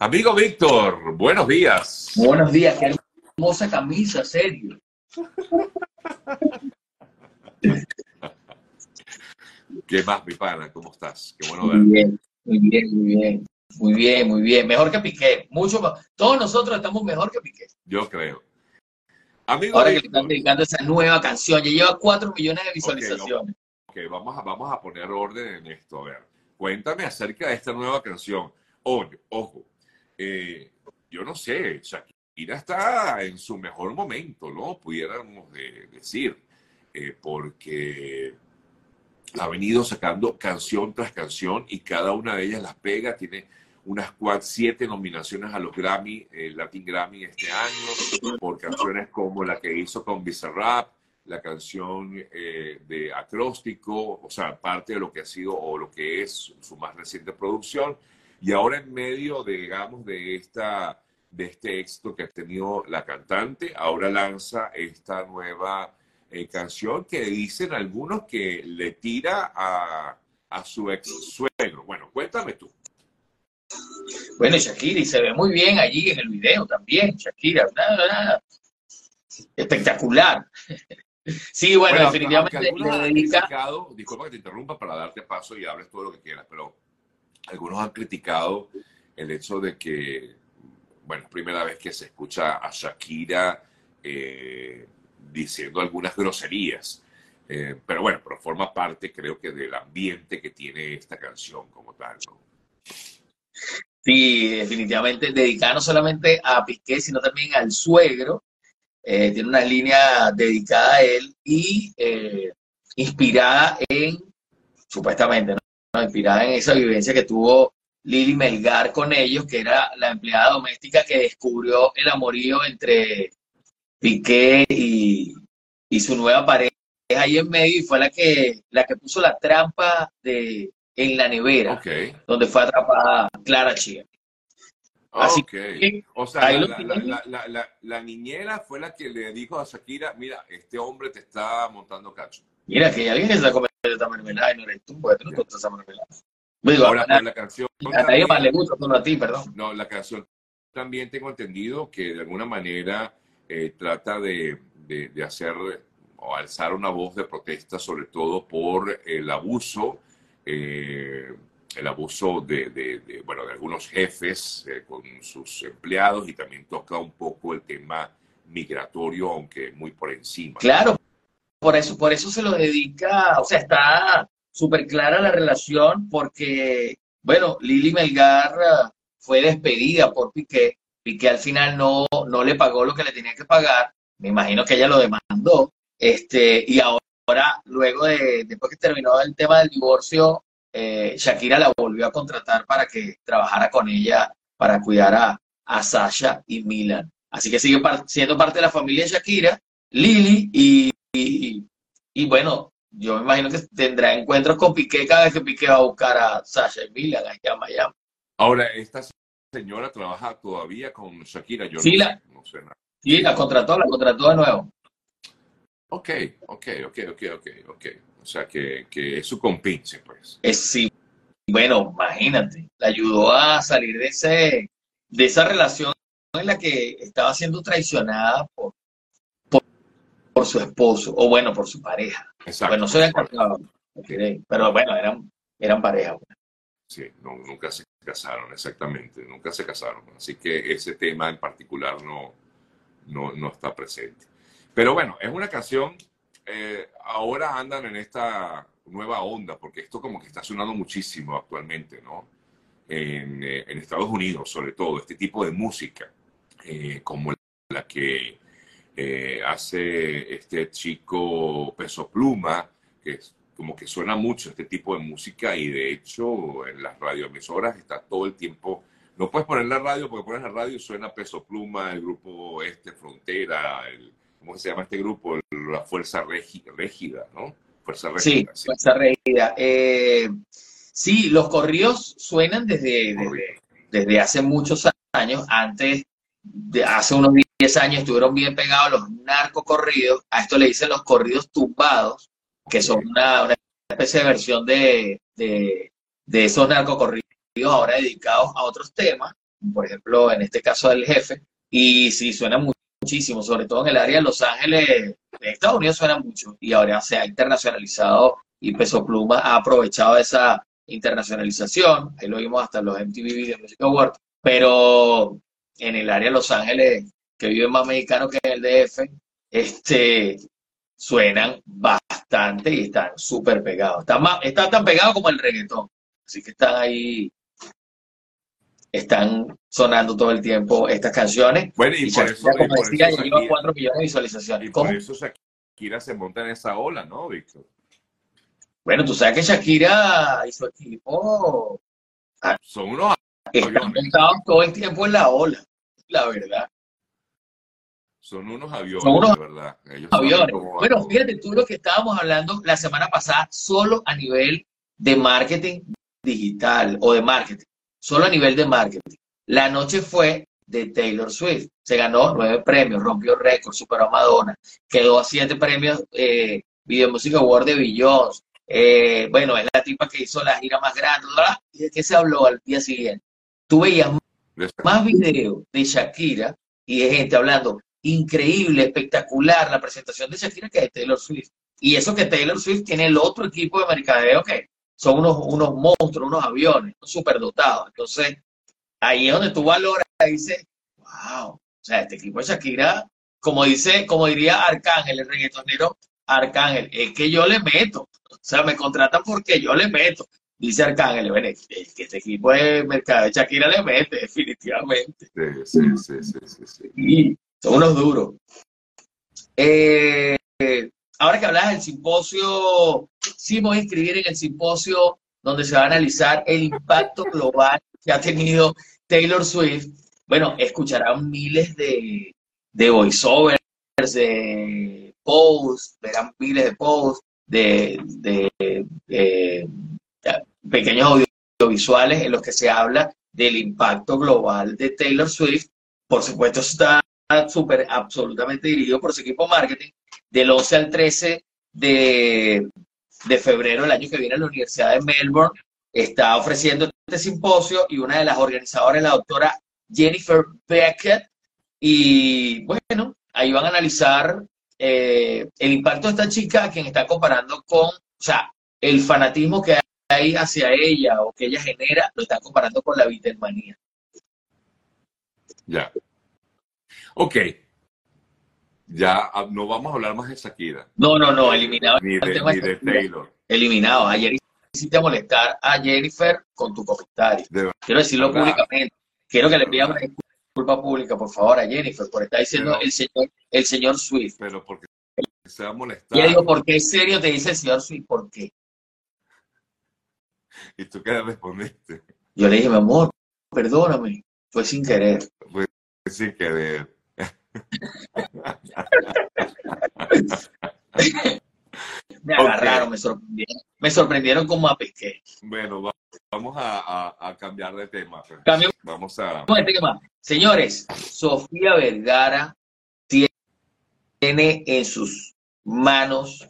Amigo Víctor, buenos días. Buenos días, qué hermosa camisa, serio. ¿Qué más, mi pana? ¿Cómo estás? Qué bueno Muy bien, muy bien, muy bien. Muy bien, muy bien. Mejor que Piqué. Mucho más. Todos nosotros estamos mejor que Piqué. Yo creo. Amigo Ahora que le Víctor, están dedicando esa nueva canción. Ya lleva 4 millones de visualizaciones. ok, vamos a, vamos a poner orden en esto. A ver, cuéntame acerca de esta nueva canción. Oye, ojo, eh, yo no sé, Shakira está en su mejor momento, ¿no? Pudiéramos de- decir, eh, porque ha venido sacando canción tras canción y cada una de ellas las pega, tiene unas cuatro, siete nominaciones a los Grammy, eh, Latin Grammy este año, por canciones como la que hizo con Bizarrap, la canción eh, de Acróstico, o sea, parte de lo que ha sido o lo que es su más reciente producción. Y ahora en medio, de, digamos, de, esta, de este éxito que ha tenido la cantante, ahora lanza esta nueva eh, canción que dicen algunos que le tira a, a su ex suegro. Bueno, cuéntame tú. Bueno, Shakira, y se ve muy bien allí en el video también, Shakira. nada, nada. Espectacular. Sí, bueno, Bueno, definitivamente disculpa que te interrumpa para darte paso y hables todo lo que quieras, pero algunos han criticado el hecho de que, bueno, es primera vez que se escucha a Shakira eh, diciendo algunas groserías. Eh, pero bueno, pero forma parte, creo que, del ambiente que tiene esta canción como tal. ¿no? Sí, definitivamente dedicada no solamente a Piqué, sino también al suegro. Eh, tiene una línea dedicada a él y inspirada en, supuestamente, ¿no? Inspirada en esa vivencia que tuvo Lili Melgar con ellos, que era la empleada doméstica que descubrió el amorío entre Piqué y, y su nueva pareja ahí en medio y fue la que, la que puso la trampa de, en la nevera donde fue atrapada Clara Chía. Así que, O sea, la, la- la- la- la- la niñera fue la que le dijo a Shakira, mira, este hombre te está montando cacho. Mira, que hay alguien que se comiendo esta mermelada y no eres tú, porque tú no te gustas esa mermelada. Digo, Ahora, a, pues, la canción a nadie más le gusta, solo a ti, perdón. No, la canción también tengo entendido que de alguna manera eh, trata de, de- de hacer o alzar una voz de protesta, sobre todo por el abuso, eh, el abuso de, de- de, bueno, de algunos jefes eh, con sus empleados y también toca un poco el tema migratorio, aunque muy por encima. Claro, por eso, por eso se lo dedica, o sea, está súper clara la relación, porque, bueno, Lili Melgar ah, fue despedida por Piqué. Piqué al final no, no le pagó lo que le tenía que pagar. Me imagino que ella lo demandó. Este, y ahora, luego de, después que terminó el tema del divorcio, eh, Shakira la volvió a contratar para que trabajara con ella, para cuidar a, Sasha y Milan. Así que sigue siendo parte de la familia de Shakira, Lili, y, y, y bueno, yo me imagino que tendrá encuentros con Piqué cada vez que Piqué va a buscar a Sasha y Milan allá en Miami. Ahora, esta señora trabaja todavía con Shakira, yo Sí, no, la- sé, no sé nada. Sí, la contrató, la contrató de nuevo. Ok, ok, ok, ok, ok, ok. O sea, que, que es su compinche, pues. Es sí, bueno, imagínate, la ayudó a salir de ese, de esa relación en la que estaba siendo traicionada por, por su esposo, o bueno, por su pareja. Exacto. Bueno, habían casado, pero bueno, eran, eran pareja. Sí, no, nunca se casaron, exactamente, nunca se casaron. Así que ese tema en particular no, no, no está presente. Pero bueno, es una canción, eh, ahora andan en esta nueva onda, porque esto como que está sonando muchísimo actualmente, ¿no? En, eh, en Estados Unidos, sobre todo, este tipo de música, eh, como la que eh, hace este chico Peso Pluma, que es como que suena mucho este tipo de música y de hecho en las radioemisoras está todo el tiempo. No puedes poner la radio porque pones la radio y suena Peso Pluma, el grupo este, Frontera, el, ¿cómo se llama este grupo? La Fuerza Régida, ¿no? Fuerza Régida. sí. Fuerza Regida. Eh, sí, los corridos suenan desde, desde, desde hace muchos años. Antes, de hace unos 10 años, estuvieron bien pegados los narcocorridos. A esto le dicen los corridos tumbados, que son una, una especie de versión de, de, de esos narcocorridos ahora dedicados a otros temas. por ejemplo, en este caso del jefe, y sí, suena muchísimo, sobre todo en el área de Los Ángeles, de Estados Unidos suena mucho, y ahora se ha internacionalizado y Peso Pluma ha aprovechado esa internacionalización, ahí lo vimos hasta los MTV Video Music Awards, pero en el área de Los Ángeles, que vive más mexicano que en el DF, este, suenan bastante y están súper pegados. Están, más, están tan pegados como el reggaetón. Así que están ahí, están sonando todo el tiempo estas canciones. Bueno, y, por eso, como decía, ya lleva 4 millones de visualizaciones. Y por eso Shakira se monta en esa ola, ¿no, Víctor? Bueno, tú sabes que Shakira y su equipo son unos están montados todo el tiempo en la ola, la verdad. Son unos aviones, son unos verdad. aviones. Bueno, fíjate tú lo que estábamos hablando la semana pasada, solo a nivel de marketing digital o de marketing, solo a nivel de marketing. La noche fue de Taylor Swift. Se ganó nueve premios, rompió récord, superó a Madonna, quedó a siete premios eh, Video Music Award de Billions. Eh, bueno, es la tipa que hizo la gira más grande, ¿Y de qué se habló al día siguiente? Tú veías más videos de Shakira y de gente hablando increíble, espectacular la presentación de Shakira que de Taylor Swift. Y eso que Taylor Swift tiene el otro equipo de mercadeo que son unos, unos monstruos, unos aviones, superdotados. Entonces, ahí es donde tú valoras y dices, wow, o sea, este equipo de Shakira, como dice, como diría Arcángel, el reggaetonero Arcángel, es que yo le meto. O sea, me contratan porque yo le meto. Dice Arcángel, bueno, es que este equipo de mercado de Shakira le mete, definitivamente. Sí, sí, sí, sí, sí. Y son unos duros. Eh, ahora que hablas del simposio, sí voy a inscribir en el simposio donde se va a analizar el impacto global que ha tenido Taylor Swift. Bueno, escucharán miles de, de voiceovers, de posts, verán miles de posts, de, de, pequeños audiovisuales en los que se habla del impacto global de Taylor Swift. Por supuesto, está súper, absolutamente dirigido por su equipo marketing, del 11 al 13 de, de febrero del año que viene la Universidad de Melbourne está ofreciendo este simposio y una de las organizadoras la doctora Jennifer Beckett. Y bueno, ahí van a analizar eh, el impacto de esta chica quien está comparando con, o sea, el fanatismo que hay hacia ella o que ella genera, lo están comparando con la Beatlemanía. Ya. Ok. Ya ah, no vamos a hablar más de Shakira. No, no, no, eliminado. Ni de, Taylor. Eliminado. Ayer hiciste molestar a Jennifer con tu comentario. Quiero decirlo públicamente. Quiero que le pidas una disculpa pública, por favor, a Jennifer, por estar diciendo el señor el señor Swift. Pero porque se va a molestar. Y le digo, ¿por qué es serio? Te dice el señor Swift, ¿por qué? ¿Y tú qué le respondiste? Yo le dije, mi amor, perdóname, fue sin querer. Fue sin querer. me agarraron, me sorprendieron, me sorprendieron como a pesqué. Bueno, vamos a, cambiar de tema. Pues. Vamos a... Señores, Sofía Vergara tiene en sus manos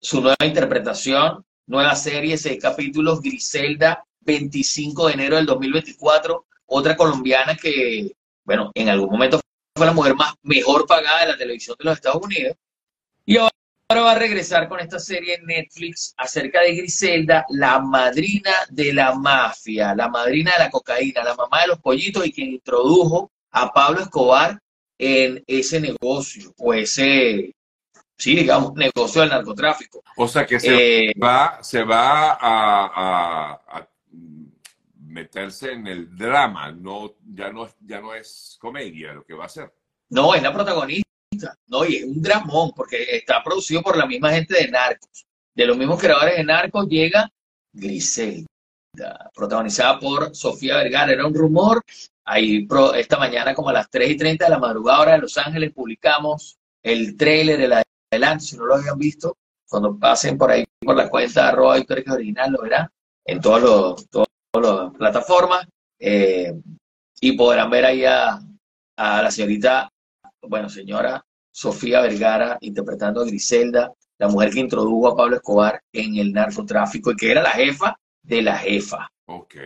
su nueva interpretación, nueva serie, seis capítulos, Griselda, 25 de enero del 2024, otra colombiana que, bueno, en algún momento fue la mujer más mejor pagada de la televisión de los Estados Unidos. Y ahora va a regresar con esta serie en Netflix acerca de Griselda, la madrina de la mafia, la madrina de la cocaína, la mamá de los pollitos y quien introdujo a Pablo Escobar en ese negocio o ese, sí, digamos, negocio del narcotráfico. O sea que se eh, va, se va a, a meterse en el drama, no, ya, no, ya no es comedia lo que va a ser. No, es la protagonista, no, y es un dramón, porque está producido por la misma gente de Narcos. De los mismos creadores de Narcos llega Griselda, protagonizada por Sofía Vergara. Era un rumor, ahí esta mañana como a las 3 y 30 de la madrugada hora de Los Ángeles publicamos el trailer de la adelante, si no lo habían visto, cuando pasen por ahí por la cuenta de arroba original lo verán en todos los, las plataformas eh, y podrán ver ahí a, la señorita, bueno, señora Sofía Vergara interpretando a Griselda, la mujer que introdujo a Pablo Escobar en el narcotráfico y que era la jefa de la jefa. Ok.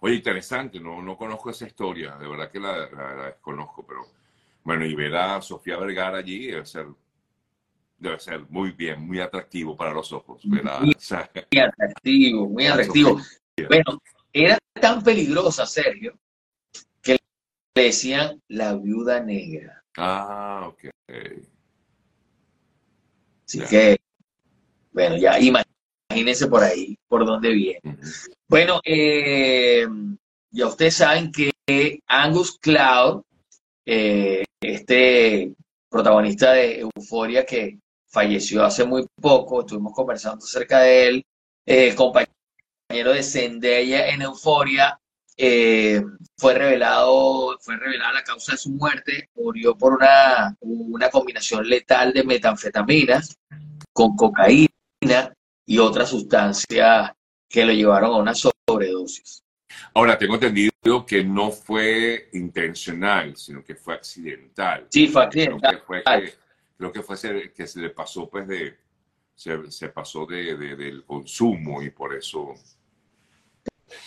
Oye, interesante, no, no conozco esa historia, de verdad que la, la, desconozco, pero bueno, y ver a Sofía Vergara allí debe ser, debe ser muy bien, muy atractivo para los ojos. muy, atractivo, muy atractivo. Bueno, era tan peligrosa, Sergio, que le decían la viuda negra. Ah, ok. Así que, bueno, ya imagínense por ahí, por dónde viene. Bueno, eh, ya ustedes saben que Angus Cloud, eh, este protagonista de Euforia que falleció hace muy poco, estuvimos conversando acerca de él, eh, compañero de Zendaya en Euforia, fue revelado, fue revelada la causa de su muerte, murió por una, una combinación letal de metanfetaminas con cocaína y otras sustancias que lo llevaron a una sobredosis. Ahora, tengo entendido que no fue intencional, sino que fue accidental. Sí, fue accidental. Creo que fue, que, se le pasó, pues, de, se, pasó de, del consumo y por eso,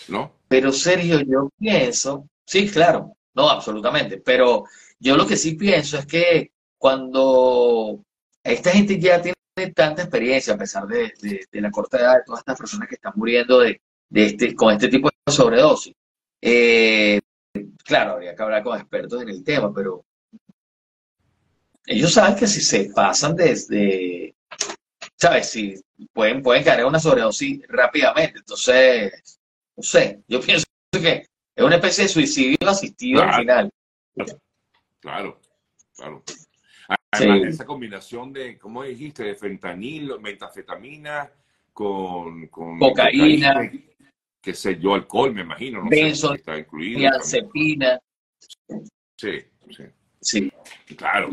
¿no? Pero Sergio, yo pienso, sí, claro, no, absolutamente, pero yo lo que sí pienso es que cuando esta gente ya tiene tanta experiencia, a pesar de, la corta edad de todas estas personas que están muriendo de, este, con este tipo de sobredosis. Eh, claro, habría que hablar con expertos en el tema, pero ellos saben que si se pasan desde, ¿sabes? Si pueden, pueden caer en una sobredosis rápidamente. Entonces, no sé, yo pienso que es una especie de suicidio asistido al final. Claro, claro. Además, esa combinación de, ¿cómo dijiste? De fentanilo, metafetamina con, cocaína, qué sé yo, alcohol, me imagino. No sé está incluido. Sí, sí. Sí. Claro.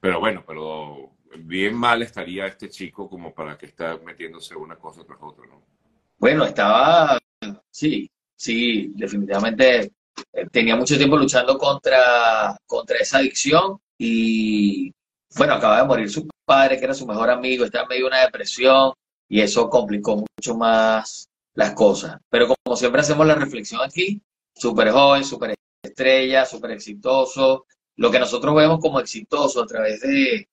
Pero bueno, pero bien mal estaría este chico como para que esté metiéndose una cosa tras otra, ¿no? Bueno, estaba, sí, sí, definitivamente eh, tenía mucho tiempo luchando contra, contra esa adicción y bueno, acaba de morir su padre, que era su mejor amigo, estaba en medio de una depresión y eso complicó mucho más las cosas. Pero como siempre hacemos la reflexión aquí, súper joven, súper estrella, súper exitoso, lo que nosotros vemos como exitoso a través de,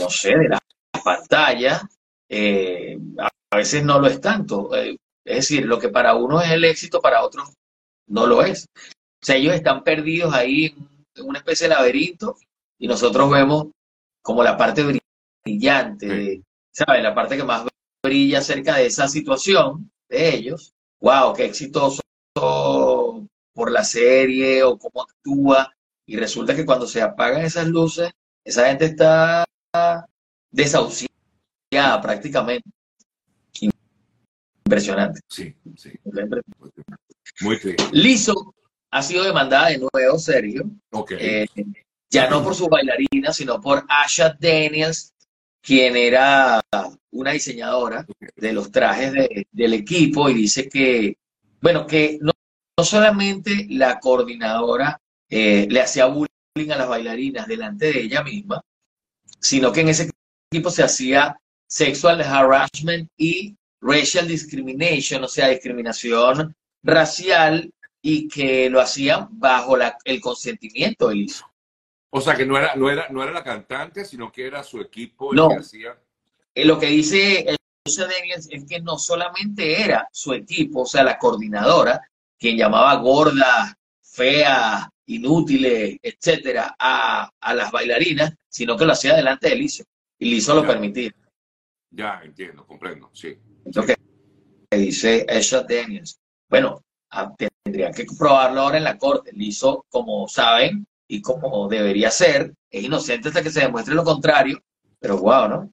no sé, de la pantalla, eh, a veces no lo es tanto. Eh, es decir, lo que para uno es el éxito, para otros no lo es. O sea, ellos están perdidos ahí en una especie de laberinto y nosotros vemos como la parte brillante, ¿sabes? La parte que más brilla acerca de esa situación de ellos. ¡Wow! ¡Qué exitoso por la serie o cómo actúa! Y resulta que cuando se apagan esas luces, esa gente está desahuciada prácticamente. Impresionante. Sí, sí. Muy triste. Liso ha sido demandada de nuevo, Sergio. Okay. Eh, ya no por su bailarina, sino por Asha Daniels, quien era una diseñadora de los trajes del equipo y dice que, bueno, que no, solamente la coordinadora eh, le hacía bullying a las bailarinas delante de ella misma, sino que en ese equipo se hacía sexual harassment y racial discrimination, o sea, discriminación racial y que lo hacían bajo el consentimiento del hijo. O sea, que no era, no era, no era la cantante, sino que era su equipo el que hacía. Eh, lo que dice el Daniels es que no solamente era su equipo, o sea, la coordinadora, quien llamaba gorda, fea, inútiles, etcétera, a, las bailarinas, sino que lo hacía delante de Lizo. Y Lizo lo permitía. Ya, entiendo, comprendo, sí. Lo que dice Esha Daniels. Bueno, ah, tendría que probarlo ahora en la corte. Lizo, como saben, y como debería ser, es inocente hasta que se demuestre lo contrario, pero wow, ¿no?